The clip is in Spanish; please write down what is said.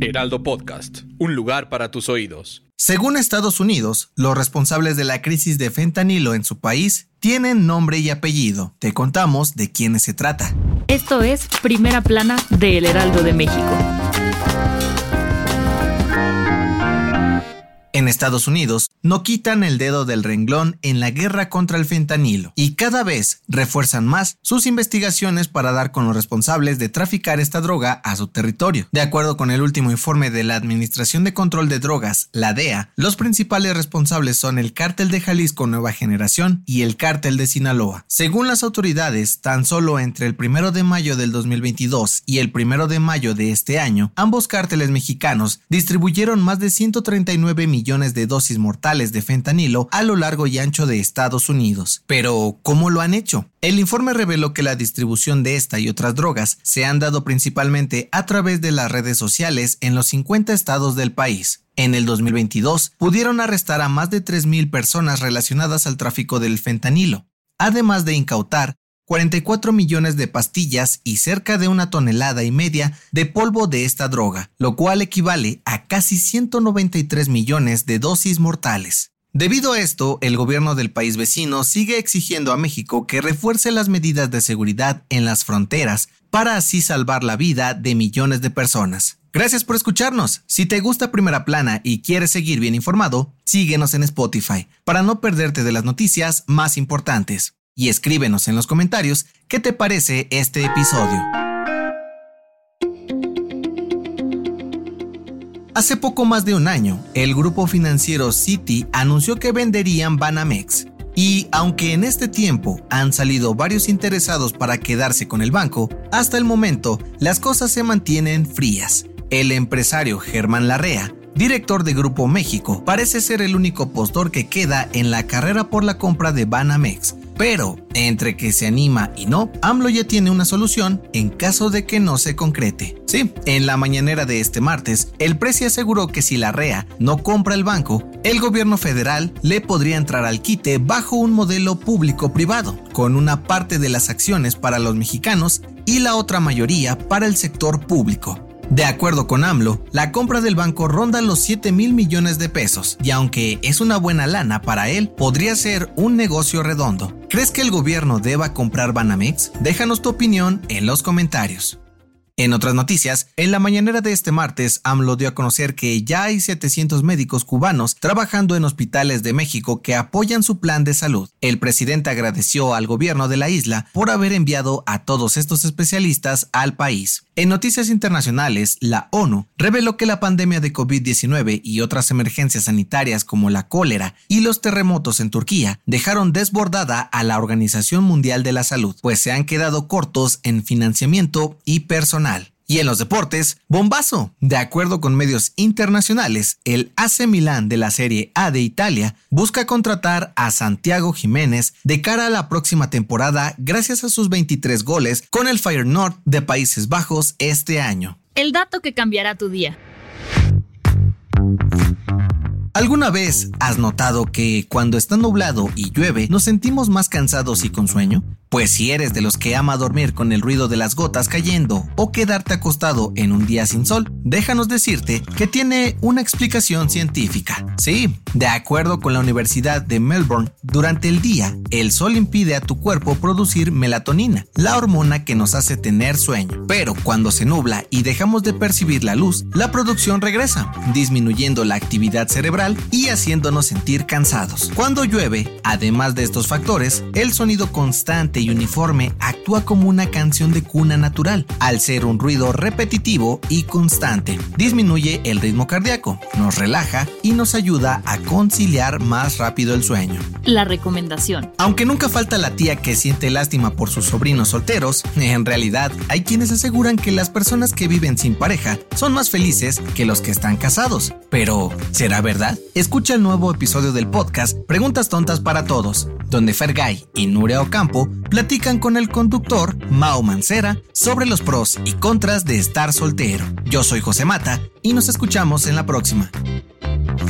Heraldo Podcast, un lugar para tus oídos. Según Estados Unidos, los responsables de la crisis de fentanilo en su país tienen nombre y apellido. Te contamos de quiénes se trata. Esto es Primera Plana de El Heraldo de México. En Estados Unidos, no quitan el dedo del renglón en la guerra contra el fentanilo y cada vez refuerzan más sus investigaciones para dar con los responsables de traficar esta droga a su territorio. De acuerdo con el último informe de la Administración de Control de Drogas, la DEA, los principales responsables son el Cártel de Jalisco Nueva Generación y el Cártel de Sinaloa. Según las autoridades, tan solo entre el 1 de mayo del 2022 y el 1 de mayo de este año, ambos cárteles mexicanos distribuyeron más de 139 millones millones de dosis mortales de fentanilo a lo largo y ancho de Estados Unidos. Pero, ¿cómo lo han hecho? El informe reveló que la distribución de esta y otras drogas se han dado principalmente a través de las redes sociales en los 50 estados del país. En el 2022 pudieron arrestar a más de 3.000 personas relacionadas al tráfico del fentanilo, además de incautar 44 millones de pastillas y cerca de una tonelada y media de polvo de esta droga, lo cual equivale a casi 193 millones de dosis mortales. Debido a esto, el gobierno del país vecino sigue exigiendo a México que refuerce las medidas de seguridad en las fronteras para así salvar la vida de millones de personas. Gracias por escucharnos. Si te gusta Primera Plana y quieres seguir bien informado, síguenos en Spotify para no perderte de las noticias más importantes y escríbenos en los comentarios qué te parece este episodio. Hace poco más de un año, el grupo financiero Citi anunció que venderían Banamex. Y aunque en este tiempo han salido varios interesados para quedarse con el banco, hasta el momento las cosas se mantienen frías. El empresario Germán Larrea director de Grupo México, parece ser el único postor que queda en la carrera por la compra de Banamex. Pero, entre que se anima y no, AMLO ya tiene una solución en caso de que no se concrete. Sí, en la mañanera de este martes, el precio aseguró que si la REA no compra el banco, el gobierno federal le podría entrar al quite bajo un modelo público-privado, con una parte de las acciones para los mexicanos y la otra mayoría para el sector público. De acuerdo con AMLO, la compra del banco ronda los 7 mil millones de pesos y aunque es una buena lana para él, podría ser un negocio redondo. ¿Crees que el gobierno deba comprar Banamex? Déjanos tu opinión en los comentarios. En otras noticias, en la mañanera de este martes, AMLO dio a conocer que ya hay 700 médicos cubanos trabajando en hospitales de México que apoyan su plan de salud. El presidente agradeció al gobierno de la isla por haber enviado a todos estos especialistas al país. En noticias internacionales, la ONU reveló que la pandemia de COVID-19 y otras emergencias sanitarias como la cólera y los terremotos en Turquía dejaron desbordada a la Organización Mundial de la Salud, pues se han quedado cortos en financiamiento y personal. Y en los deportes, bombazo. De acuerdo con medios internacionales, el AC Milán de la Serie A de Italia busca contratar a Santiago Jiménez de cara a la próxima temporada gracias a sus 23 goles con el Feyenoord de Países Bajos este año. El dato que cambiará tu día. ¿Alguna vez has notado que cuando está nublado y llueve nos sentimos más cansados y con sueño? Pues si eres de los que ama dormir con el ruido de las gotas cayendo o quedarte acostado en un día sin sol, déjanos decirte que tiene una explicación científica. Sí, de acuerdo con la Universidad de Melbourne, durante el día el sol impide a tu cuerpo producir melatonina, la hormona que nos hace tener sueño. Pero cuando se nubla y dejamos de percibir la luz, la producción regresa, disminuyendo la actividad cerebral y haciéndonos sentir cansados. Cuando llueve, además de estos factores, el sonido constante y uniforme actúa como una canción de cuna natural, al ser un ruido repetitivo y constante. Disminuye el ritmo cardíaco, nos relaja y nos ayuda a conciliar más rápido el sueño. La recomendación. Aunque nunca falta la tía que siente lástima por sus sobrinos solteros, en realidad hay quienes aseguran que las personas que viven sin pareja son más felices que los que están casados. Pero, ¿será verdad? Escucha el nuevo episodio del podcast Preguntas Tontas para Todos, donde Fergay y Nuria Ocampo platican con el conductor Mao Mancera sobre los pros y contras de estar soltero. Yo soy José Mata y nos escuchamos en la próxima.